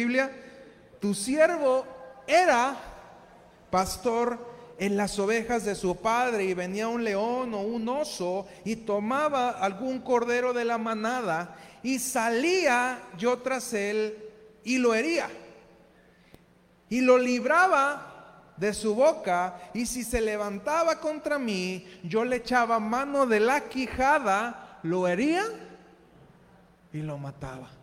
Biblia, tu siervo era pastor en las ovejas de su padre y venía un león o un oso y tomaba algún cordero de la manada y salía yo tras él y lo hería y lo libraba de su boca, y si se levantaba contra mí, yo le echaba mano de la quijada, lo hería y lo mataba.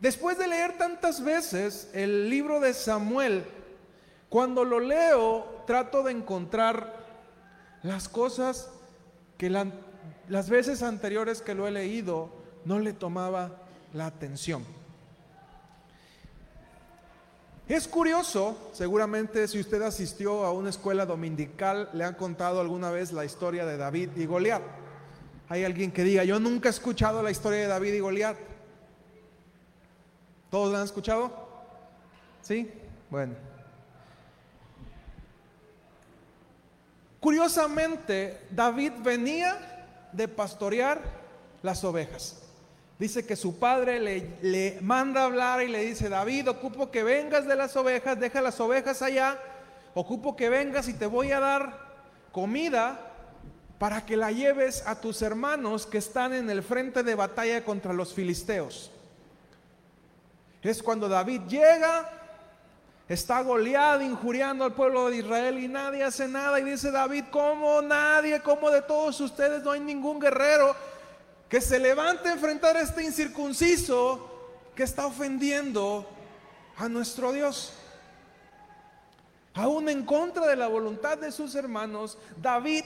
Después de leer tantas veces el libro de Samuel, cuando lo leo trato de encontrar las cosas que las veces anteriores que lo he leído no le tomaba la atención. Es curioso, seguramente si usted asistió a una escuela dominical, le han contado alguna vez la historia de David y Goliat. Hay alguien que diga, yo nunca he escuchado la historia de David y Goliat. ¿Todos la han escuchado? ¿Sí? Bueno. Curiosamente, David venía de pastorear las ovejas. Dice que su padre le, le, manda hablar y le dice, David, ocupo que vengas de las ovejas, deja las ovejas allá, ocupo que vengas y te voy a dar comida para que la lleves a tus hermanos que están en el frente de batalla contra los filisteos. Es cuando David llega, está goleado, injuriando al pueblo de Israel y nadie hace nada. Y dice David, ¿cómo nadie? ¿Cómo de todos ustedes no hay ningún guerrero? que se levante a enfrentar a este incircunciso que está ofendiendo a nuestro Dios. Aún en contra de la voluntad de sus hermanos, David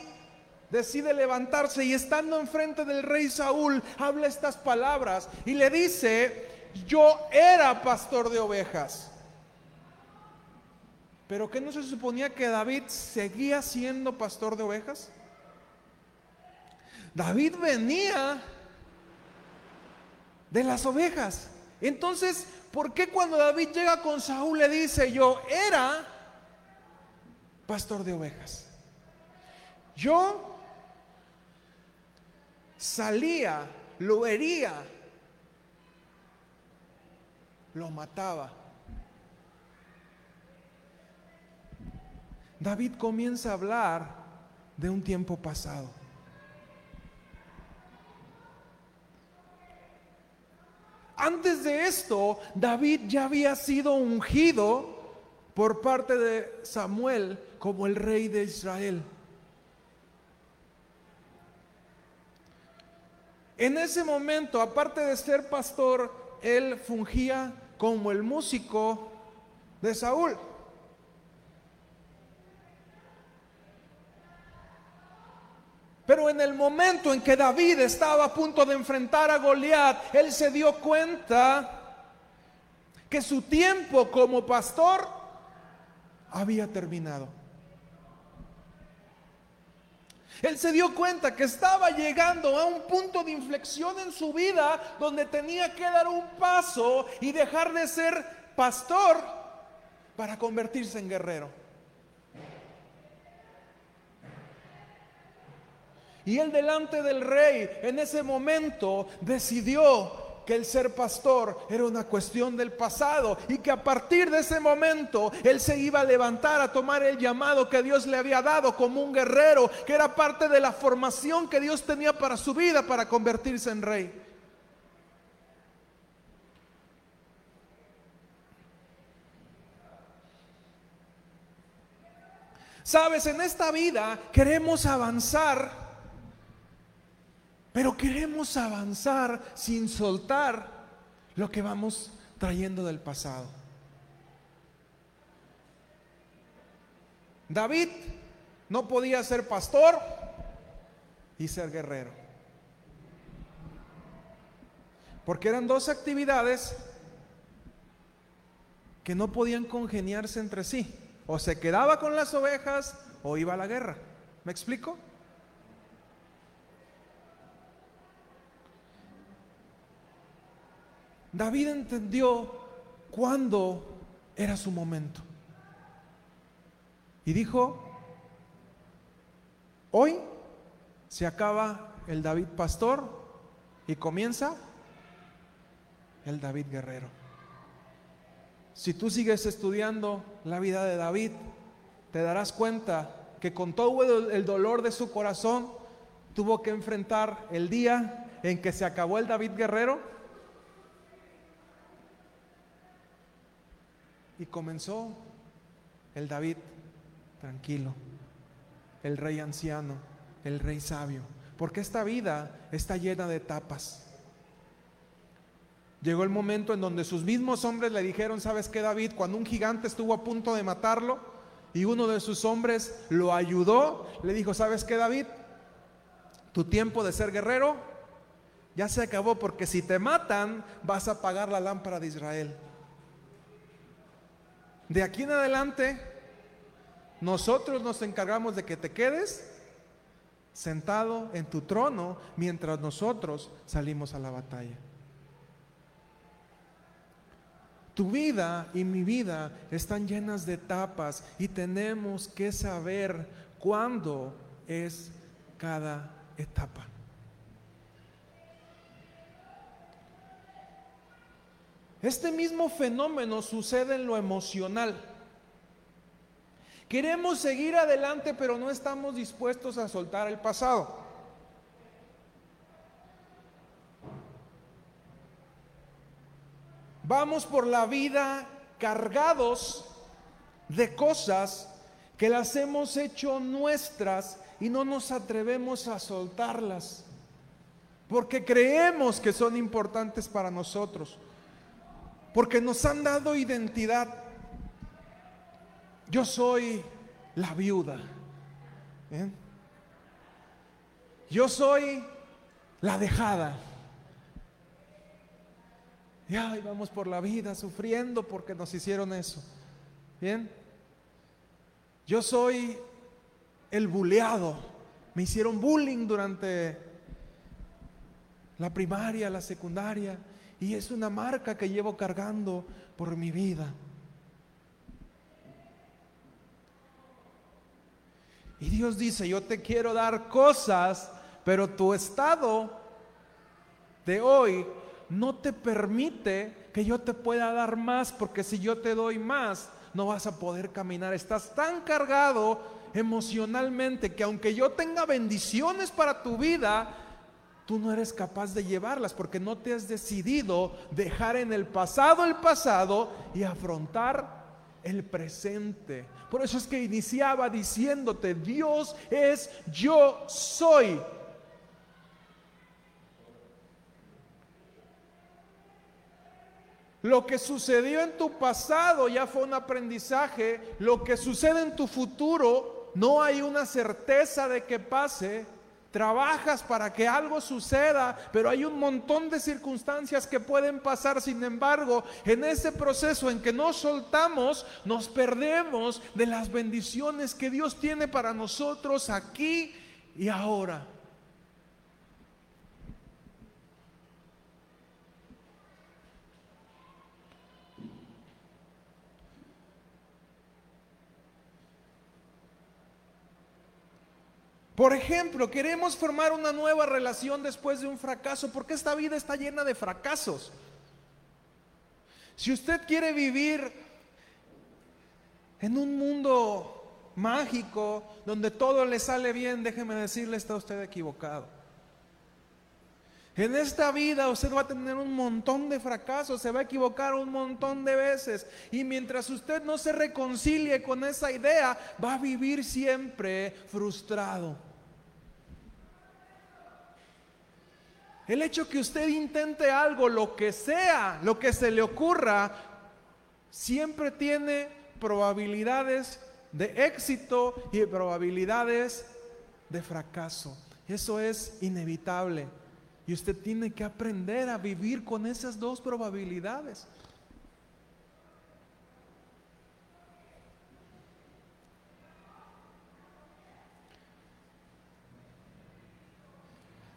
decide levantarse y estando enfrente del rey Saúl, habla estas palabras y le dice, yo era pastor de ovejas. Pero ¿qué no se suponía que David seguía siendo pastor de ovejas? David venía de las ovejas. Entonces, ¿por qué cuando David llega con Saúl le dice, yo era pastor de ovejas? Yo salía, lo hería, lo mataba. David comienza a hablar de un tiempo pasado. Antes de esto, David ya había sido ungido por parte de Samuel como el rey de Israel. En ese momento, aparte de ser pastor, él fungía como el músico de Saúl. Pero en el momento en que David estaba a punto de enfrentar a Goliat, él se dio cuenta que su tiempo como pastor había terminado. Él se dio cuenta que estaba llegando a un punto de inflexión en su vida donde tenía que dar un paso y dejar de ser pastor para convertirse en guerrero. Y él delante del rey en ese momento decidió que el ser pastor era una cuestión del pasado y que a partir de ese momento él se iba a levantar a tomar el llamado que Dios le había dado como un guerrero, que era parte de la formación que Dios tenía para su vida para convertirse en rey. Sabes, en esta vida queremos avanzar pero queremos avanzar sin soltar lo que vamos trayendo del pasado. David no podía ser pastor y ser guerrero. Porque eran dos actividades que no podían congeniarse entre sí. O se quedaba con las ovejas o iba a la guerra. ¿Me explico? David entendió cuándo era su momento. Y dijo, hoy se acaba el David pastor y comienza el David guerrero. Si tú sigues estudiando la vida de David, te darás cuenta que con todo el dolor de su corazón tuvo que enfrentar el día en que se acabó el David guerrero y comenzó el David tranquilo, el rey anciano, el rey sabio, porque esta vida está llena de etapas. Llegó el momento en donde sus mismos hombres le dijeron, ¿sabes qué David? Cuando un gigante estuvo a punto de matarlo, y uno de sus hombres lo ayudó, le dijo, ¿sabes qué David? Tu tiempo de ser guerrero ya se acabó porque si te matan vas a apagar la lámpara de Israel. De aquí en adelante, nosotros nos encargamos de que te quedes sentado en tu trono mientras nosotros salimos a la batalla. Tu vida y mi vida están llenas de etapas y tenemos que saber cuándo es cada etapa. Este mismo fenómeno sucede en lo emocional. Queremos seguir adelante, pero no estamos dispuestos a soltar el pasado. Vamos por la vida cargados de cosas que las hemos hecho nuestras y no nos atrevemos a soltarlas, porque creemos que son importantes para nosotros, porque nos han dado identidad. Yo soy la viuda. ¿eh? Yo soy la dejada. Y vamos por la vida sufriendo porque nos hicieron eso. Bien. Yo soy el buleado. Me hicieron bullying durante la primaria, la secundaria. Y es una marca que llevo cargando por mi vida. Y Dios dice, yo te quiero dar cosas, pero tu estado de hoy no te permite que yo te pueda dar más, porque si yo te doy más, no vas a poder caminar. Estás tan cargado emocionalmente que aunque yo tenga bendiciones para tu vida, tú no eres capaz de llevarlas porque no te has decidido dejar en el pasado el pasado y afrontar el presente. Por eso es que iniciaba diciéndote, Dios es yo soy. Lo que sucedió en tu pasado ya fue un aprendizaje. Lo que sucede en tu futuro no hay una certeza de que pase. Trabajas para que algo suceda, pero hay un montón de circunstancias que pueden pasar. Sin embargo, en ese proceso en que nos soltamos, nos perdemos de las bendiciones que Dios tiene para nosotros aquí y ahora. Por ejemplo, queremos formar una nueva relación después de un fracaso, porque esta vida está llena de fracasos. Si usted quiere vivir en un mundo mágico donde todo le sale bien, déjeme decirle, está usted equivocado. En esta vida usted va a tener un montón de fracasos, se va a equivocar un montón de veces. Y mientras usted no se reconcilie con esa idea, va a vivir siempre frustrado. El hecho que usted intente algo, lo que sea, lo que se le ocurra, siempre tiene probabilidades de éxito y probabilidades de fracaso. Eso es inevitable. Y usted tiene que aprender a vivir con esas dos probabilidades.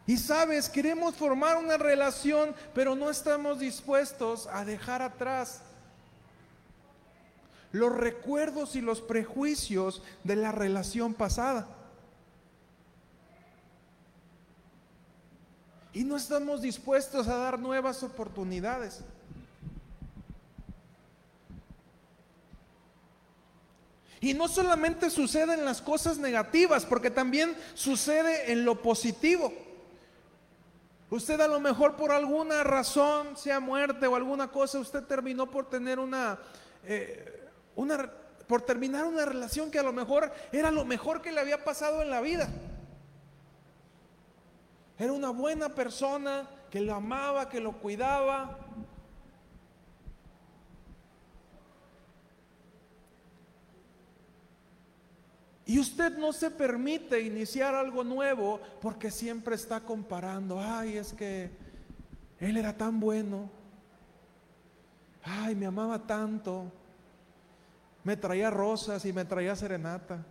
Y sabes, queremos formar una relación, pero no estamos dispuestos a dejar atrás los recuerdos y los prejuicios de la relación pasada. Y no estamos dispuestos a dar nuevas oportunidades. Y no solamente suceden las cosas negativas, porque también sucede en lo positivo. Usted a lo mejor por alguna razón, sea muerte o alguna cosa, usted terminó por tener una, eh, una por terminar una relación que a lo mejor era lo mejor que le había pasado en la vida. Era una buena persona que lo amaba, que lo cuidaba. Y usted no se permite iniciar algo nuevo porque siempre está comparando. Ay, es que él era tan bueno. Ay, me amaba tanto. Me traía rosas y me traía serenata.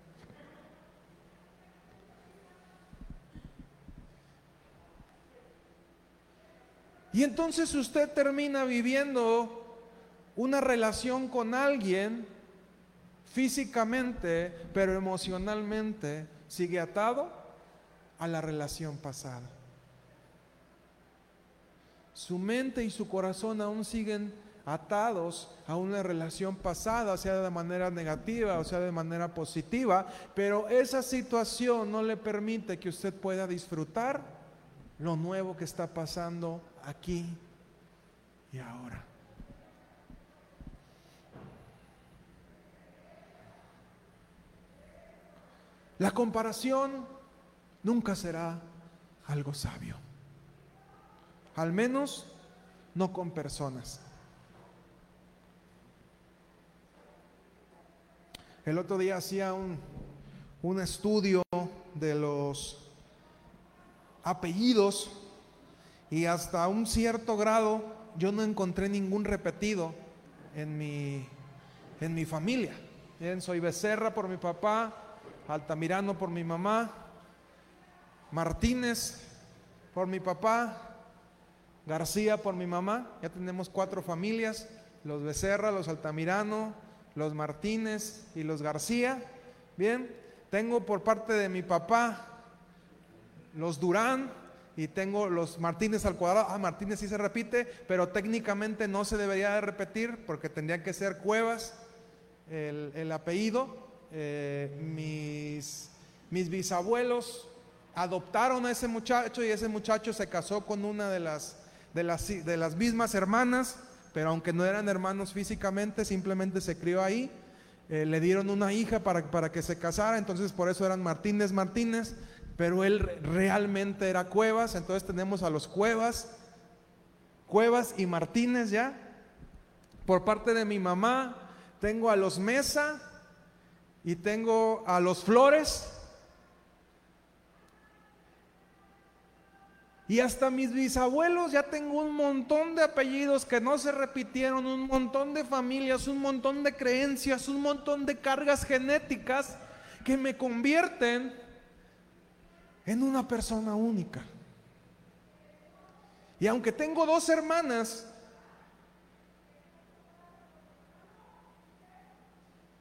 Y entonces usted termina viviendo una relación con alguien físicamente, pero emocionalmente sigue atado a la relación pasada. Su mente y su corazón aún siguen atados a una relación pasada, sea de manera negativa o sea de manera positiva, pero esa situación no le permite que usted pueda disfrutar lo nuevo que está pasando aquí y ahora. La comparación nunca será algo sabio. Al menos no con personas. El otro día hacía un, un estudio de los apellidos y hasta un cierto grado yo no encontré ningún repetido en mi, en mi familia. Bien, soy Becerra por mi papá, Altamirano por mi mamá, Martínez por mi papá, García por mi mamá. Ya tenemos cuatro familias, los Becerra, los Altamirano, los Martínez y los García. Bien, tengo por parte de mi papá los Durán y tengo los Martínez al cuadrado. Ah, Martínez sí se repite, pero técnicamente no se debería de repetir porque tendría que ser Cuevas el, el apellido. Eh, mis, mis bisabuelos adoptaron a ese muchacho y ese muchacho se casó con una de las, de las, de las mismas hermanas, pero aunque no eran hermanos físicamente, simplemente se crió ahí. Eh, le dieron una hija para, para que se casara, entonces por eso eran Martínez Martínez, pero él realmente era Cuevas, entonces tenemos a los Cuevas, Cuevas y Martínez ya. Por parte de mi mamá, tengo a los Mesa, y tengo a los Flores. Y hasta mis bisabuelos ya tengo un montón de apellidos que no se repitieron, un montón de familias, un montón de creencias, un montón de cargas genéticas que me convierten en una persona única. Y aunque tengo dos hermanas,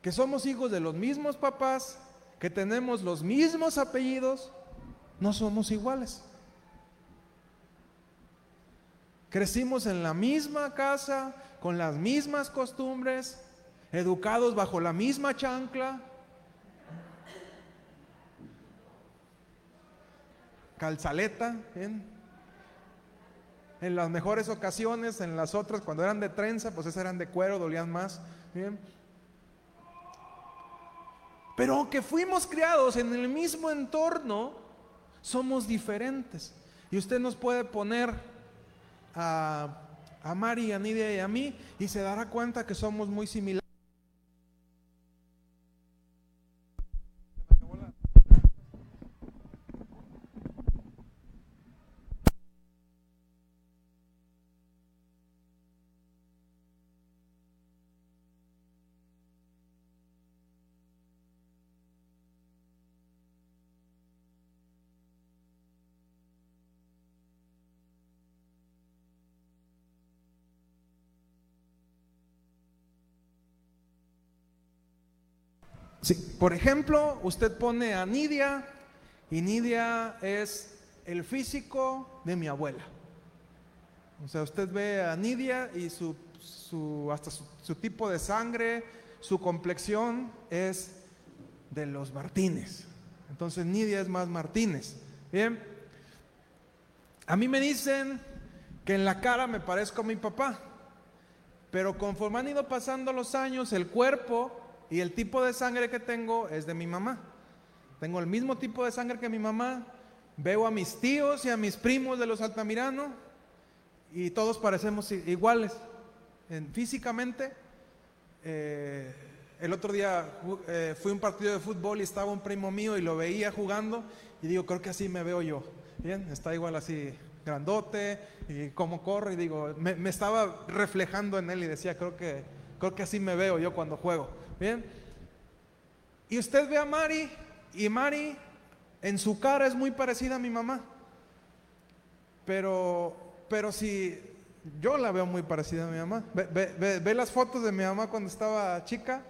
que somos hijos de los mismos papás, que tenemos los mismos apellidos, no somos iguales. Crecimos en la misma casa, con las mismas costumbres, educados bajo la misma chancla, calzaleta, en las mejores ocasiones, en las otras, cuando eran de trenza, pues esas eran de cuero, dolían más. ¿bien? Pero aunque fuimos criados en el mismo entorno, somos diferentes. Y usted nos puede poner a, a Mari, a Nidia y a mí y se dará cuenta que somos muy similares. Por ejemplo, usted pone a Nidia y Nidia es el físico de mi abuela. O sea, usted ve a Nidia y su, hasta su, tipo de sangre, su complexión es de los Martínez. Entonces Nidia es más Martínez. Bien. A mí me dicen que en la cara me parezco a mi papá. Pero conforme han ido pasando los años, el cuerpo y el tipo de sangre que tengo es de mi mamá. Tengo el mismo tipo de sangre que mi mamá. Veo a mis tíos y a mis primos de los Altamirano y todos parecemos iguales. físicamente, eh, el otro día eh, fui a un partido de fútbol y estaba un primo mío y lo veía jugando y digo, creo que así me veo yo. Bien, está igual así grandote y cómo corre y digo, me, estaba reflejando en él y decía, creo que, creo que así me veo yo cuando juego. Bien. Y usted ve a Mari y Mari en su cara es muy parecida a mi mamá. Pero, pero si yo la veo muy parecida a mi mamá. Ve, las fotos de mi mamá cuando estaba chica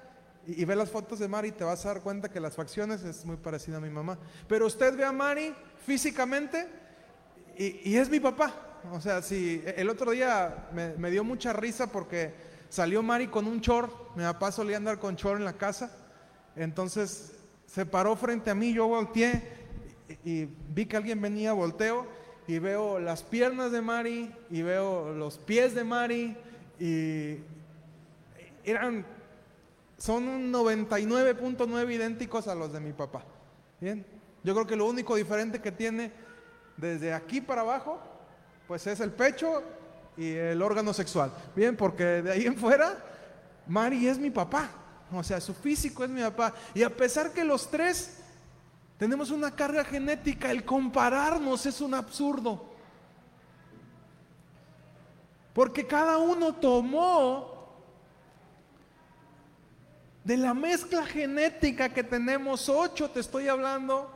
y, ve las fotos de Mari y te vas a dar cuenta que las facciones es muy parecida a mi mamá. Pero usted ve a Mari físicamente y, es mi papá. O sea, si el otro día me, dio mucha risa porque salió Mari con un chor, mi papá solía andar con chor en la casa, entonces se paró frente a mí, yo volteé y, vi que alguien venía, volteo y veo las piernas de Mari y veo los pies de Mari y eran, son un 99.9 idénticos a los de mi papá. Bien, yo creo que lo único diferente que tiene desde aquí para abajo, pues es el pecho y el órgano sexual. Bien, porque de ahí en fuera, Mari es mi papá. O sea, su físico es mi papá. Y a pesar que los tres tenemos una carga genética, el compararnos es un absurdo. Porque cada uno tomó de la mezcla genética que tenemos, ocho te estoy hablando,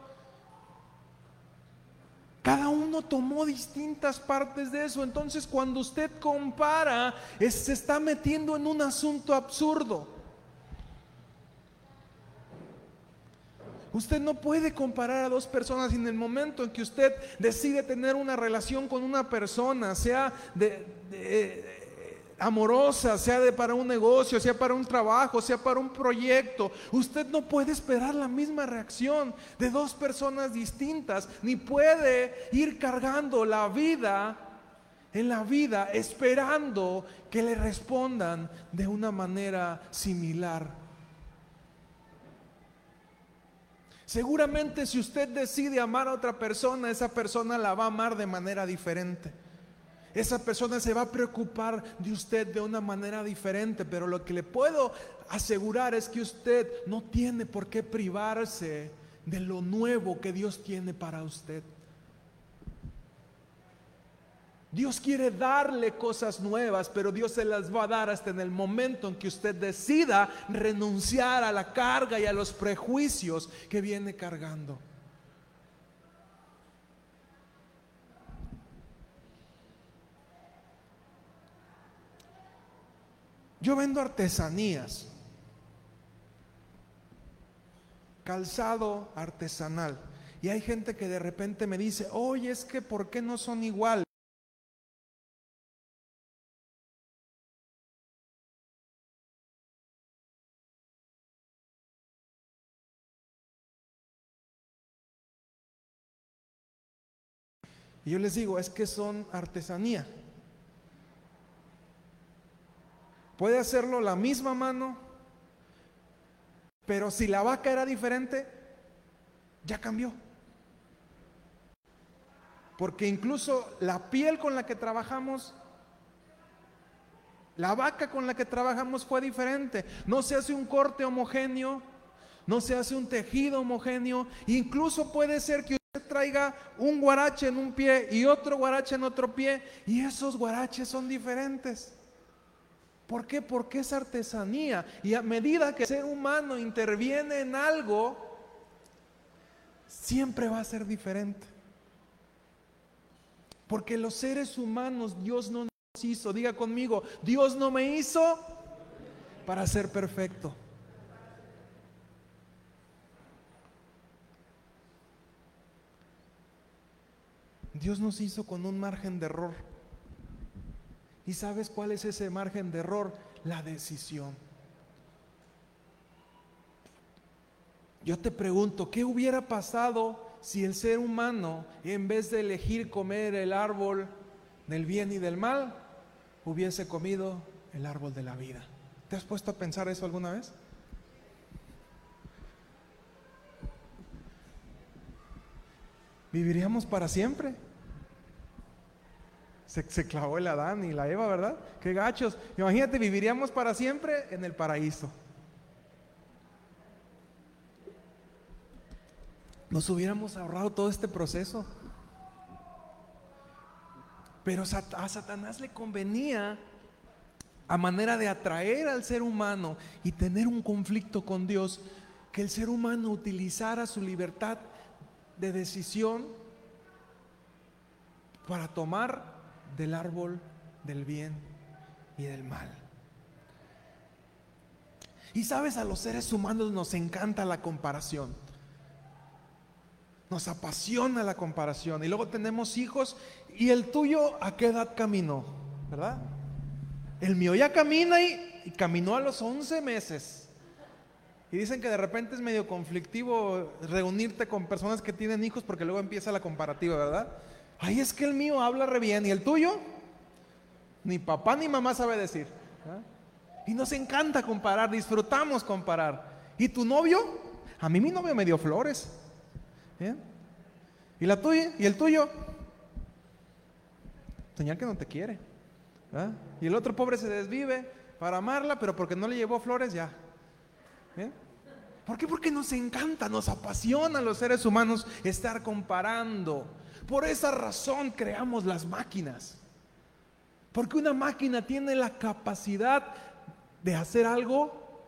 cada uno tomó distintas partes de eso. Entonces cuando usted compara, se está metiendo en un asunto absurdo. Usted no puede comparar a dos personas en el momento en que usted decide tener una relación con una persona, sea de, amorosa, sea de para un negocio, sea para un trabajo, sea para un proyecto, usted no puede esperar la misma reacción de dos personas distintas, ni puede ir cargando la vida en la vida esperando que le respondan de una manera similar. Seguramente si usted decide amar a otra persona, esa persona la va a amar de manera diferente. Esa persona se va a preocupar de usted de una manera diferente, pero lo que le puedo asegurar es que usted no tiene por qué privarse de lo nuevo que Dios tiene para usted. Dios quiere darle cosas nuevas, pero Dios se las va a dar hasta en el momento en que usted decida renunciar a la carga y a los prejuicios que viene cargando. Yo vendo artesanías, calzado artesanal. Y hay gente que de repente me dice, oye, es que ¿por qué no son iguales? Y yo les digo, es que son artesanía. Puede hacerlo la misma mano, pero si la vaca era diferente, ya cambió. Porque incluso la piel con la que trabajamos, la vaca con la que trabajamos fue diferente. No se hace un corte homogéneo, no se hace un tejido homogéneo. Incluso puede ser que usted traiga un guarache en un pie y otro guarache en otro pie, y esos guaraches son diferentes. ¿Por qué? Porque es artesanía. Y a medida que el ser humano interviene en algo, siempre va a ser diferente. Porque los seres humanos Dios no nos hizo. Diga conmigo, Dios no me hizo para ser perfecto. Dios nos hizo con un margen de error. ¿Y sabes cuál es ese margen de error? La decisión. Yo te pregunto, ¿qué hubiera pasado si el ser humano, en vez de elegir comer el árbol del bien y del mal, hubiese comido el árbol de la vida? ¿Te has puesto a pensar eso alguna vez? ¿Viviríamos para siempre? Se, se, clavó el Adán y la Eva, ¿verdad? Qué gachos. Imagínate, viviríamos para siempre en el paraíso. nos hubiéramos ahorrado todo este proceso. Pero a Satanás le convenía, a manera de atraer al ser humano y tener un conflicto con Dios, que el ser humano utilizara su libertad de decisión para tomar del árbol del bien y del mal. Y sabes, a los seres humanos nos encanta la comparación. Nos apasiona la comparación. Y luego tenemos hijos. ¿Y el tuyo a qué edad caminó? ¿Verdad? El mío ya camina y, caminó a los 11 meses. Y dicen que de repente es medio conflictivo reunirte con personas que tienen hijos porque luego empieza la comparativa, ¿verdad? Ay, es que el mío habla re bien. ¿Y el tuyo? Ni papá ni mamá sabe decir. Y nos encanta comparar, disfrutamos comparar. ¿Y tu novio? A mí mi novio me dio flores. ¿Y la tuya? ¿Y el tuyo? Señal que no te quiere. Y el otro pobre se desvive para amarla, pero porque no le llevó flores ya. ¿Por qué? Porque nos encanta, nos apasiona a los seres humanos estar comparando. Por esa razón creamos las máquinas. Porque una máquina tiene la capacidad de hacer algo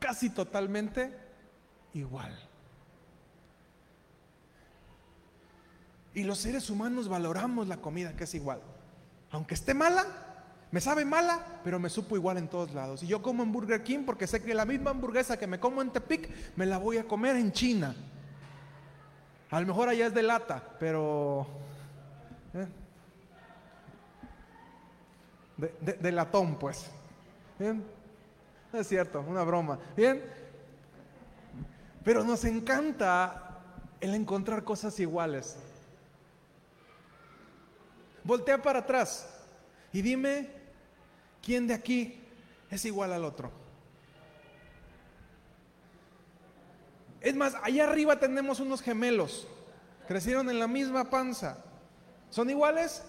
casi totalmente igual. Y los seres humanos valoramos la comida que es igual. Aunque esté mala, me sabe mala, pero me supo igual en todos lados. Y yo como en Burger King porque sé que la misma hamburguesa que me como en Tepic, me la voy a comer en China. A lo mejor allá es de lata, pero... ¿eh? De, latón, pues. ¿Bien? Es cierto, una broma. Bien. Pero nos encanta el encontrar cosas iguales. Voltea para atrás y dime quién de aquí es igual al otro. Es más, allá arriba tenemos unos gemelos. Crecieron en la misma panza. ¿Son iguales?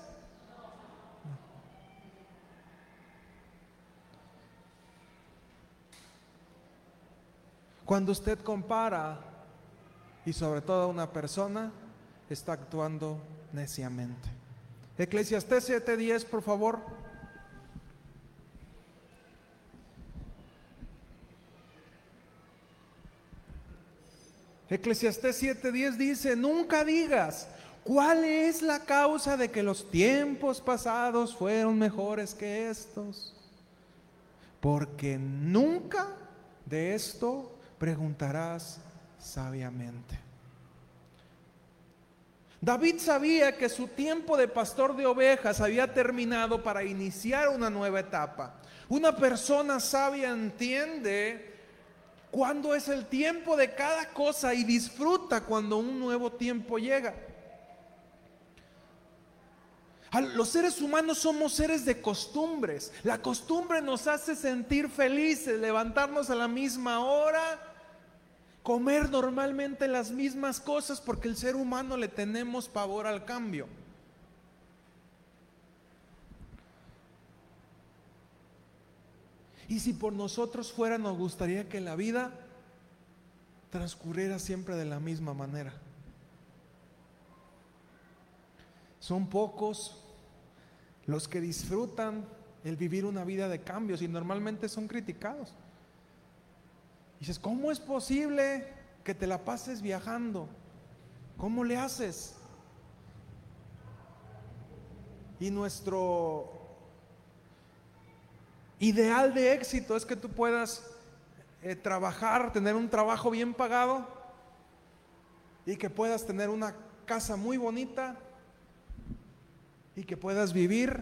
Cuando usted compara, y sobre todo una persona, está actuando neciamente. Eclesiastés 7:10, por favor. Eclesiastés 7:10 dice, nunca digas, ¿cuál es la causa de que los tiempos pasados fueron mejores que estos? Porque nunca de esto preguntarás sabiamente. David sabía que su tiempo de pastor de ovejas había terminado para iniciar una nueva etapa. Una persona sabia entiende cuándo es el tiempo de cada cosa y disfruta cuando un nuevo tiempo llega. Los seres humanos somos seres de costumbres. La costumbre nos hace sentir felices, levantarnos a la misma hora, comer normalmente las mismas cosas porque el ser humano le tenemos pavor al cambio. Y si por nosotros fuera, nos gustaría que la vida transcurriera siempre de la misma manera. Son pocos los que disfrutan el vivir una vida de cambios y normalmente son criticados dices, ¿cómo es posible que te la pases viajando? ¿Cómo le haces? Y nuestro ideal de éxito es que tú puedas eh, trabajar, tener un trabajo bien pagado y que puedas tener una casa muy bonita y que puedas vivir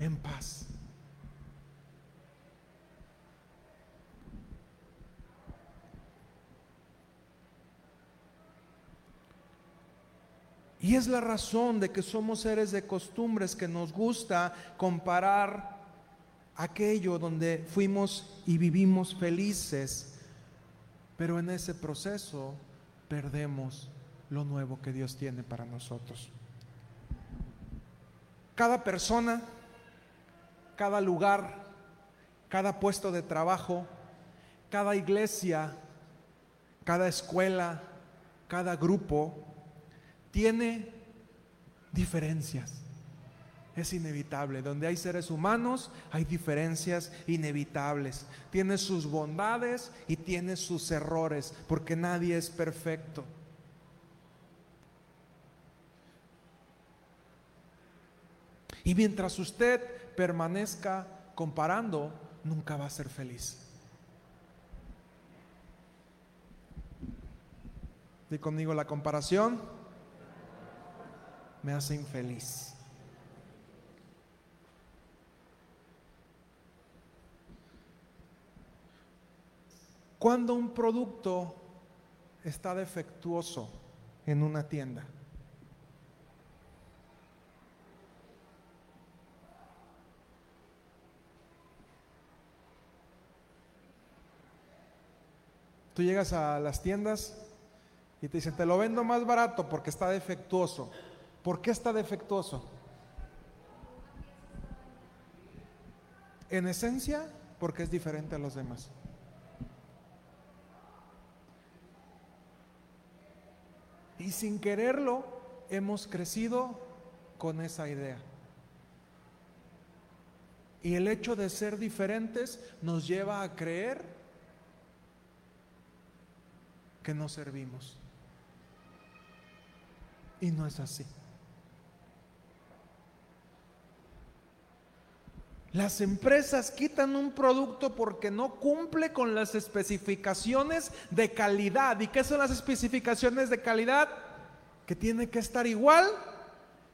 en paz. Y es la razón de que somos seres de costumbres que nos gusta comparar aquello donde fuimos y vivimos felices, pero en ese proceso perdemos lo nuevo que Dios tiene para nosotros. Cada persona, cada lugar, cada puesto de trabajo, cada iglesia, cada escuela, cada grupo tiene diferencias. Es inevitable. Donde hay seres humanos hay diferencias inevitables. Tiene sus bondades y tiene sus errores, porque nadie es perfecto. Y mientras usted permanezca comparando, nunca va a ser feliz. Di conmigo la comparación me hace infeliz. Cuando un producto está defectuoso en una tienda, tú llegas a las tiendas y te dicen, te lo vendo más barato porque está defectuoso. ¿Por qué está defectuoso? En esencia, porque es diferente a los demás. Y sin quererlo, hemos crecido con esa idea. Y el hecho de ser diferentes nos lleva a creer que no servimos. Y no es así. Las empresas quitan un producto porque no cumple con las especificaciones de calidad. ¿Y qué son las especificaciones de calidad? Que tiene que estar igual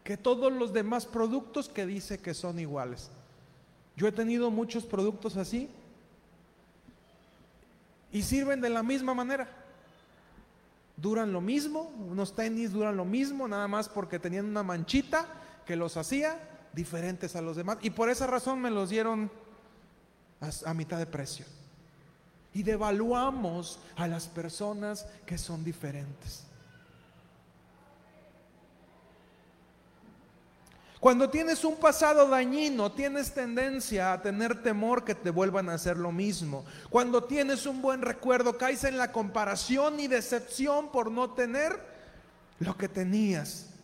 que todos los demás productos que dice que son iguales. Yo he tenido muchos productos así y sirven de la misma manera. Duran lo mismo, unos tenis duran lo mismo, nada más porque tenían una manchita que los hacía diferentes a los demás. Y por esa razón me los dieron a, mitad de precio. Y devaluamos a las personas que son diferentes. Cuando tienes un pasado dañino, tienes tendencia a tener temor que te vuelvan a hacer lo mismo. Cuando tienes un buen recuerdo, caes en la comparación y decepción por no tener lo que tenías.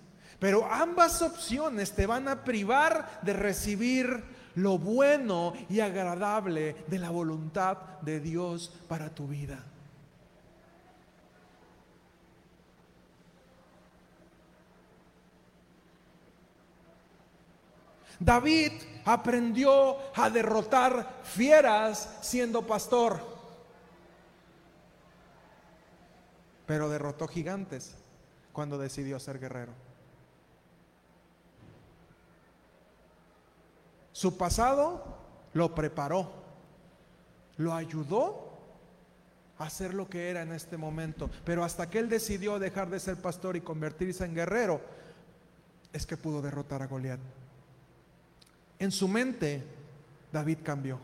Pero ambas opciones te van a privar de recibir lo bueno y agradable de la voluntad de Dios para tu vida. David aprendió a derrotar fieras siendo pastor, pero derrotó gigantes cuando decidió ser guerrero. Su pasado lo preparó, lo ayudó a ser lo que era en este momento. Pero hasta que él decidió dejar de ser pastor y convertirse en guerrero, es que pudo derrotar a Goliat. En su mente, David cambió.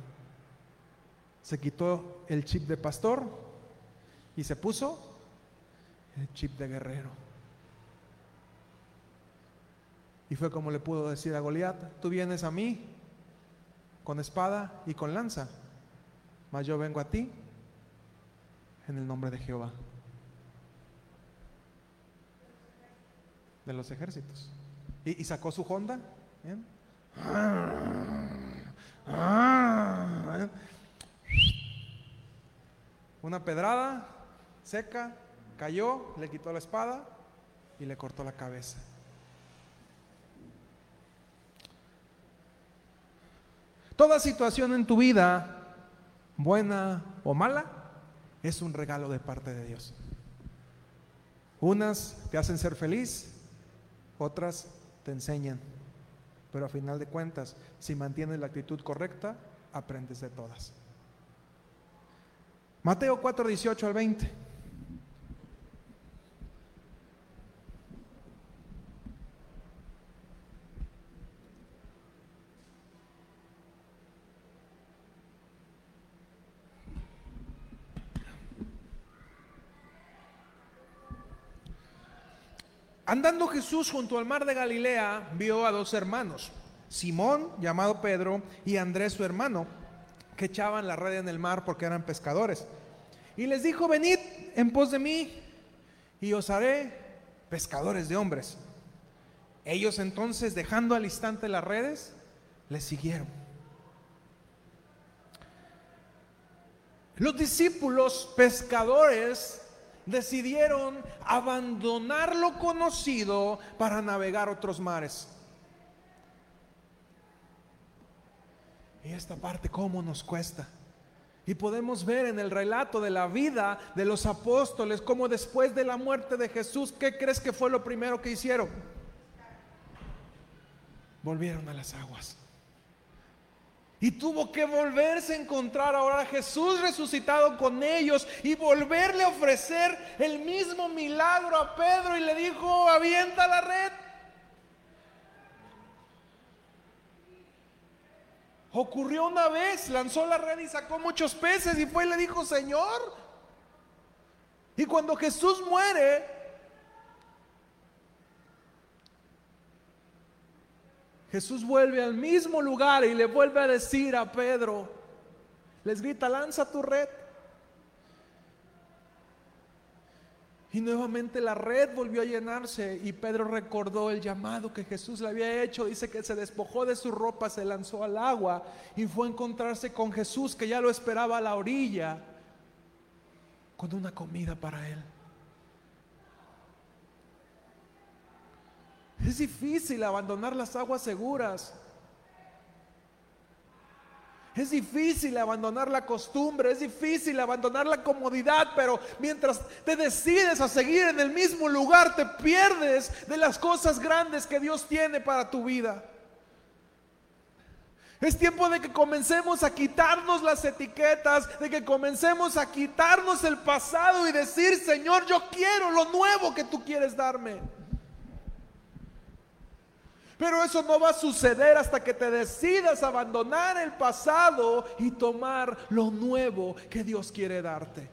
Se quitó el chip de pastor y se puso el chip de guerrero. Y fue como le pudo decir a Goliat, tú vienes a mí con espada y con lanza, mas yo vengo a ti en el nombre de Jehová, de los ejércitos. Y, sacó su Honda. Una pedrada seca, cayó, le quitó la espada y le cortó la cabeza. Toda situación en tu vida, buena o mala, es un regalo de parte de Dios. Unas te hacen ser feliz, otras te enseñan. Pero a final de cuentas, si mantienes la actitud correcta, aprendes de todas. Mateo 4, 18 al 20. Andando Jesús junto al mar de Galilea, vio a dos hermanos, Simón, llamado Pedro, y Andrés su hermano, que echaban la red en el mar porque eran pescadores. Y les dijo, venid en pos de mí, y os haré pescadores de hombres. Ellos entonces, dejando al instante las redes, le siguieron. Los discípulos pescadores decidieron abandonar lo conocido para navegar otros mares. Y esta parte, ¿cómo nos cuesta? Y podemos ver en el relato de la vida de los apóstoles cómo después de la muerte de Jesús, ¿qué crees que fue lo primero que hicieron? Volvieron a las aguas. Y tuvo que volverse a encontrar ahora a Jesús resucitado con ellos y volverle a ofrecer el mismo milagro a Pedro y le dijo, avienta la red. Ocurrió una vez, lanzó la red y sacó muchos peces y fue y le dijo, Señor. Y cuando Jesús muere, Jesús vuelve al mismo lugar y le vuelve a decir a Pedro, les grita, lanza tu red. Y nuevamente la red volvió a llenarse y Pedro recordó el llamado que Jesús le había hecho. Dice que se despojó de su ropa, se lanzó al agua y fue a encontrarse con Jesús que ya lo esperaba a la orilla con una comida para él. Es difícil abandonar las aguas seguras. Es difícil abandonar la costumbre, es difícil abandonar la comodidad, pero mientras te decides a seguir en el mismo lugar, te pierdes de las cosas grandes que Dios tiene para tu vida. Es tiempo de que comencemos a quitarnos las etiquetas, de que comencemos a quitarnos el pasado y decir, Señor, yo quiero lo nuevo que tú quieres darme. Pero eso no va a suceder hasta que te decidas abandonar el pasado y tomar lo nuevo que Dios quiere darte.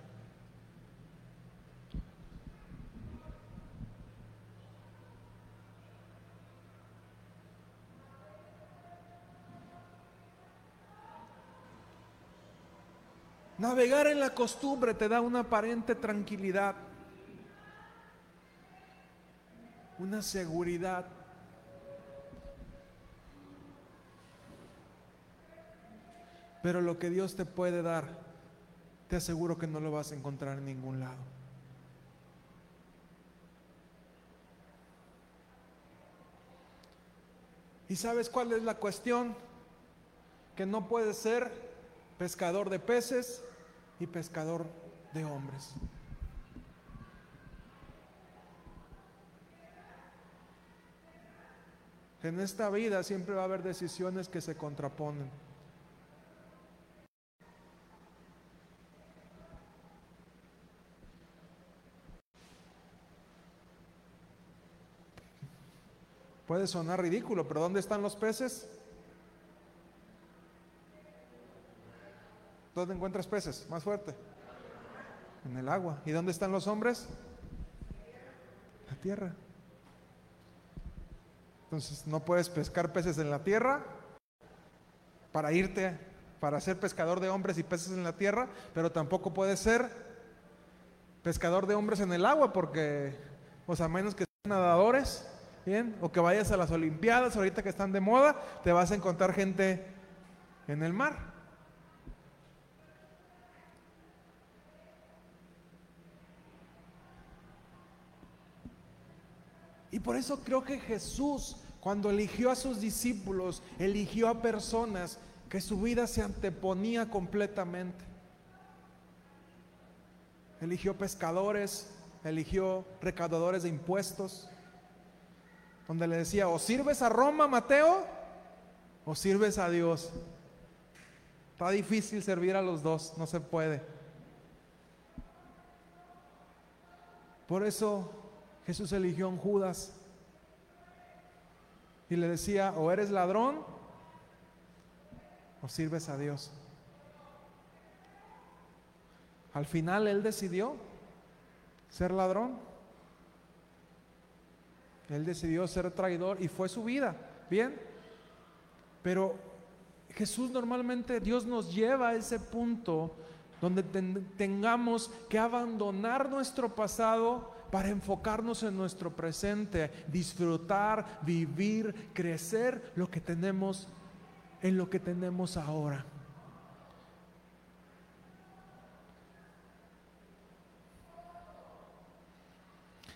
Navegar en la costumbre te da una aparente tranquilidad, una seguridad Pero lo que Dios te puede dar, te aseguro que no lo vas a encontrar en ningún lado. ¿Y sabes cuál es la cuestión? Que no puedes ser pescador de peces y pescador de hombres. En esta vida siempre va a haber decisiones que se contraponen. Puede sonar ridículo, pero ¿dónde están los peces? ¿Dónde encuentras peces? Más fuerte. En el agua. ¿Y dónde están los hombres? La tierra. Entonces no puedes pescar peces en la tierra para irte, para ser pescador de hombres y peces en la tierra, pero tampoco puedes ser pescador de hombres en el agua porque, o sea, menos que sean nadadores, Bien, o que vayas a las Olimpiadas, ahorita que están de moda, te vas a encontrar gente en el mar. Y por eso creo que Jesús, cuando eligió a sus discípulos, eligió a personas que su vida se anteponía completamente. Eligió pescadores, eligió recaudadores de impuestos, donde le decía, o sirves a Roma, Mateo, o sirves a Dios. Está difícil servir a los dos, no se puede. Por eso Jesús eligió a Judas y le decía, o eres ladrón, o sirves a Dios. Al final él decidió ser ladrón. Él decidió ser traidor y fue su vida. Bien. Pero Jesús normalmente, Dios nos lleva a ese punto donde tengamos que abandonar nuestro pasado para enfocarnos en nuestro presente, disfrutar, vivir, crecer lo que tenemos en lo que tenemos ahora.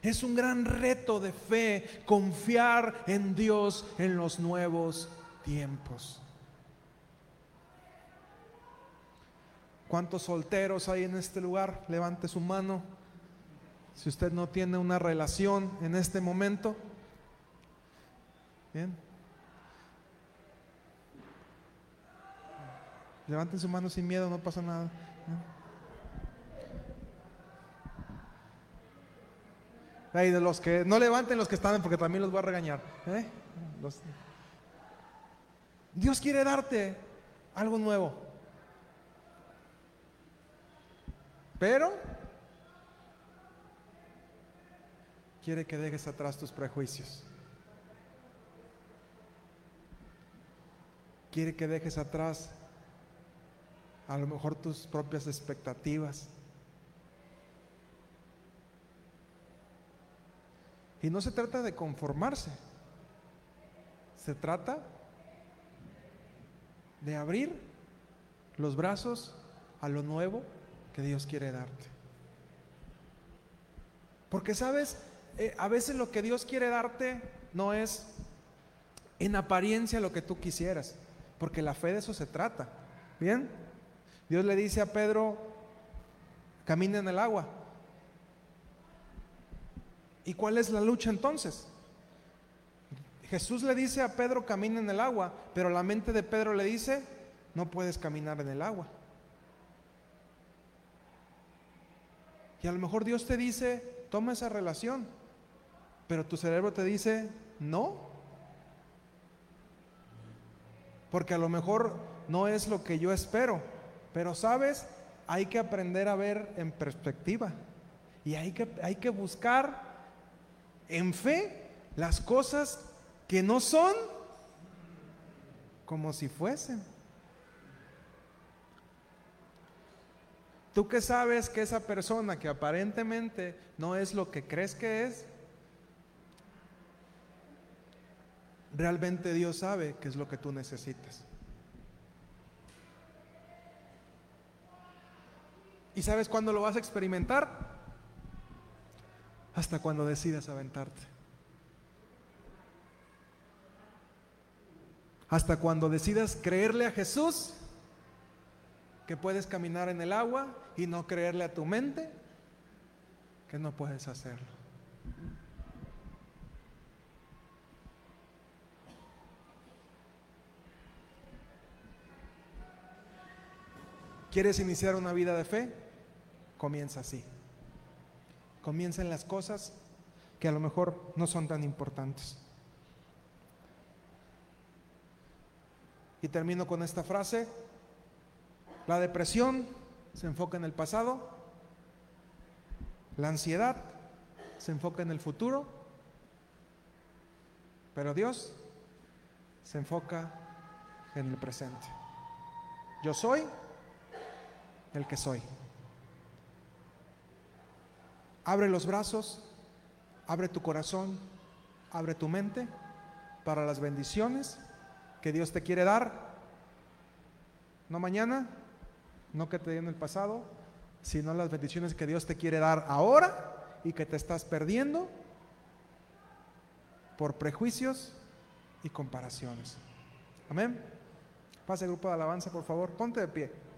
Es un gran reto de fe confiar en Dios en los nuevos tiempos. ¿Cuántos solteros hay en este lugar? Levante su mano. Si usted no tiene una relación en este momento. Bien. Levanten su mano sin miedo, no pasa nada. Y de los que no levanten los que están, porque también los voy a regañar. ¿eh? Dios quiere darte algo nuevo. Pero quiere que dejes atrás tus prejuicios. Quiere que dejes atrás a lo mejor tus propias expectativas. Y no se trata de conformarse, se trata de abrir los brazos a lo nuevo que Dios quiere darte. Porque sabes, eh, a veces lo que Dios quiere darte no es en apariencia lo que tú quisieras, porque la fe de eso se trata. ¿Bien? Dios le dice a Pedro, camina en el agua. ¿Y cuál es la lucha entonces? Jesús le dice a Pedro, camina en el agua, pero la mente de Pedro le dice, no puedes caminar en el agua. Y a lo mejor Dios te dice, toma esa relación, pero tu cerebro te dice, no. Porque a lo mejor no es lo que yo espero, pero sabes, hay que aprender a ver en perspectiva. Y hay que, hay que buscar en fe las cosas que no son como si fuesen. Tú que sabes que esa persona que aparentemente no es lo que crees que es, realmente Dios sabe que es lo que tú necesitas. ¿Y sabes cuándo lo vas a experimentar? Hasta cuando decidas aventarte. Hasta cuando decidas creerle a Jesús que puedes caminar en el agua y no creerle a tu mente que no puedes hacerlo. ¿Quieres iniciar una vida de fe? Comienza así. Comienza en las cosas que a lo mejor no son tan importantes. Y termino con esta frase. La depresión se enfoca en el pasado. La ansiedad se enfoca en el futuro. Pero Dios se enfoca en el presente. Yo soy el que soy. Abre los brazos, abre tu corazón, abre tu mente para las bendiciones que Dios te quiere dar. No mañana, no que te dio en el pasado, sino las bendiciones que Dios te quiere dar ahora y que te estás perdiendo por prejuicios y comparaciones. Amén. Pase grupo de alabanza, por favor. Ponte de pie.